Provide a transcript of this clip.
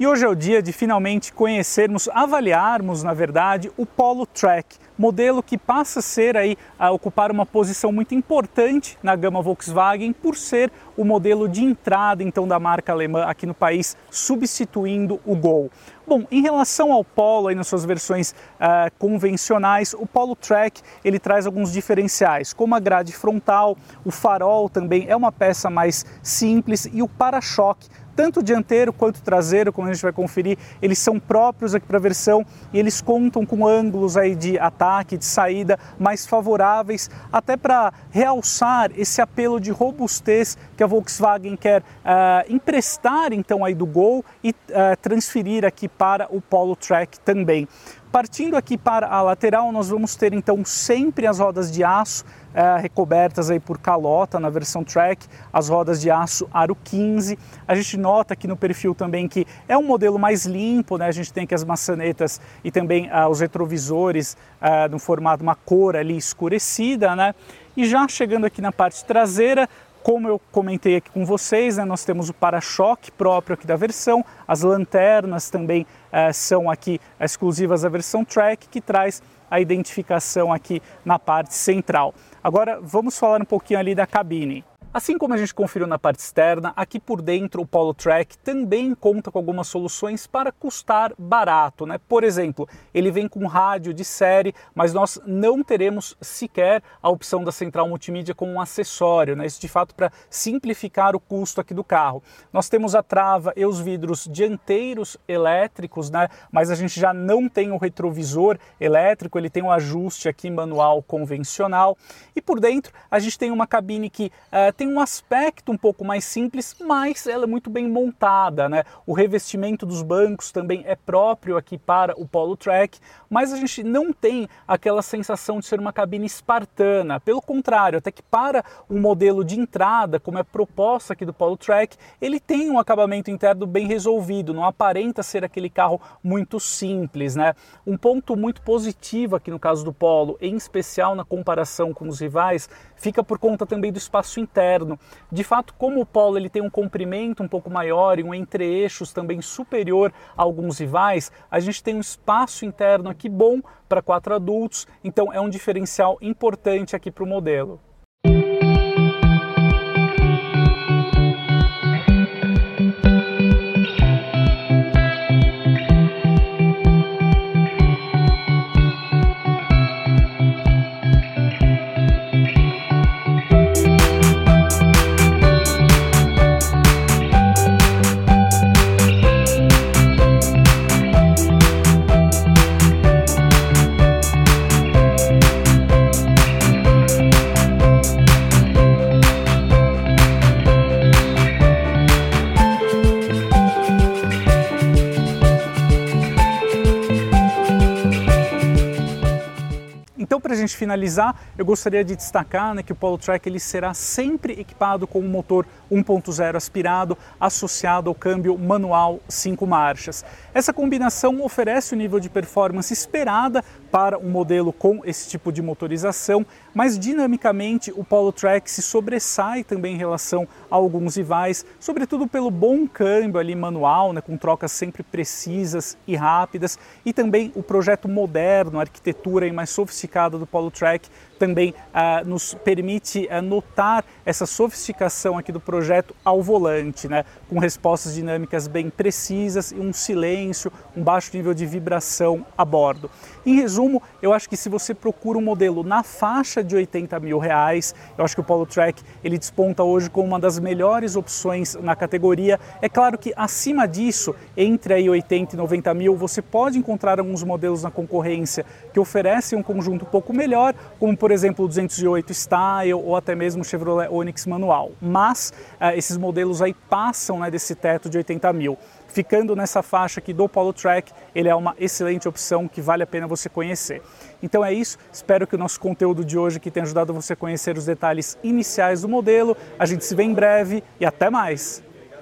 E hoje é o dia de finalmente conhecermos, avaliarmos, na verdade, o Polo Track, modelo que passa a ser aí a ocupar uma posição muito importante na gama Volkswagen por ser o modelo de entrada então da marca alemã aqui no país, substituindo o Gol. Bom, em relação ao Polo aí nas suas versões uh, convencionais, o Polo Track ele traz alguns diferenciais, como a grade frontal, o farol também é uma peça mais simples e o para-choque tanto dianteiro quanto traseiro, como a gente vai conferir, eles são próprios aqui para a versão e eles contam com ângulos aí de ataque, de saída mais favoráveis, até para realçar esse apelo de robustez que a Volkswagen quer uh, emprestar então aí do Gol e uh, transferir aqui para o Polo Track também. Partindo aqui para a lateral, nós vamos ter então sempre as rodas de aço é, recobertas aí por calota na versão Track, as rodas de aço Aro 15. A gente nota aqui no perfil também que é um modelo mais limpo, né? A gente tem aqui as maçanetas e também ah, os retrovisores ah, no formato uma cor ali escurecida, né? E já chegando aqui na parte traseira, como eu comentei aqui com vocês, né, nós temos o para-choque próprio aqui da versão, as lanternas também eh, são aqui exclusivas da versão Track, que traz a identificação aqui na parte central. Agora vamos falar um pouquinho ali da cabine. Assim como a gente conferiu na parte externa, aqui por dentro o Polo Track também conta com algumas soluções para custar barato. Né? Por exemplo, ele vem com rádio de série, mas nós não teremos sequer a opção da central multimídia como um acessório. Né? Isso de fato para simplificar o custo aqui do carro. Nós temos a trava e os vidros dianteiros elétricos, né? mas a gente já não tem o retrovisor elétrico, ele tem um ajuste aqui manual convencional. E por dentro a gente tem uma cabine que uh, tem um aspecto um pouco mais simples, mas ela é muito bem montada, né? O revestimento dos bancos também é próprio aqui para o Polo Track, mas a gente não tem aquela sensação de ser uma cabine espartana. Pelo contrário, até que para um modelo de entrada, como é proposta aqui do Polo Track, ele tem um acabamento interno bem resolvido, não aparenta ser aquele carro muito simples, né? Um ponto muito positivo aqui no caso do Polo, em especial na comparação com os rivais, fica por conta também do espaço interno interno. De fato, como o polo ele tem um comprimento um pouco maior e um entre-eixos também superior a alguns rivais, a gente tem um espaço interno aqui bom para quatro adultos, então é um diferencial importante aqui para o modelo. Para a gente finalizar, eu gostaria de destacar né, que o Polo Track ele será sempre equipado com um motor 1.0 aspirado associado ao câmbio manual 5 marchas. Essa combinação oferece o nível de performance esperada para um modelo com esse tipo de motorização, mas dinamicamente o Polo Track se sobressai também em relação a alguns rivais, sobretudo pelo bom câmbio ali manual, né, com trocas sempre precisas e rápidas, e também o projeto moderno, a arquitetura mais sofisticada do Polo Track também ah, nos permite ah, notar essa sofisticação aqui do projeto ao volante, né? com respostas dinâmicas bem precisas e um silêncio, um baixo nível de vibração a bordo. Em resumo, eu acho que se você procura um modelo na faixa de 80 mil reais, eu acho que o Polo Track ele desponta hoje como uma das melhores opções na categoria. É claro que acima disso, entre aí 80 e 90 mil, você pode encontrar alguns modelos na concorrência que oferecem um conjunto um pouco melhor, como por exemplo o 208 Style ou até mesmo o Chevrolet Onix manual. Mas uh, esses modelos aí passam né, desse teto de 80 mil. Ficando nessa faixa aqui do Polo Track, ele é uma excelente opção que vale a pena você conhecer. Então é isso, espero que o nosso conteúdo de hoje aqui tenha ajudado você a conhecer os detalhes iniciais do modelo. A gente se vê em breve e até mais!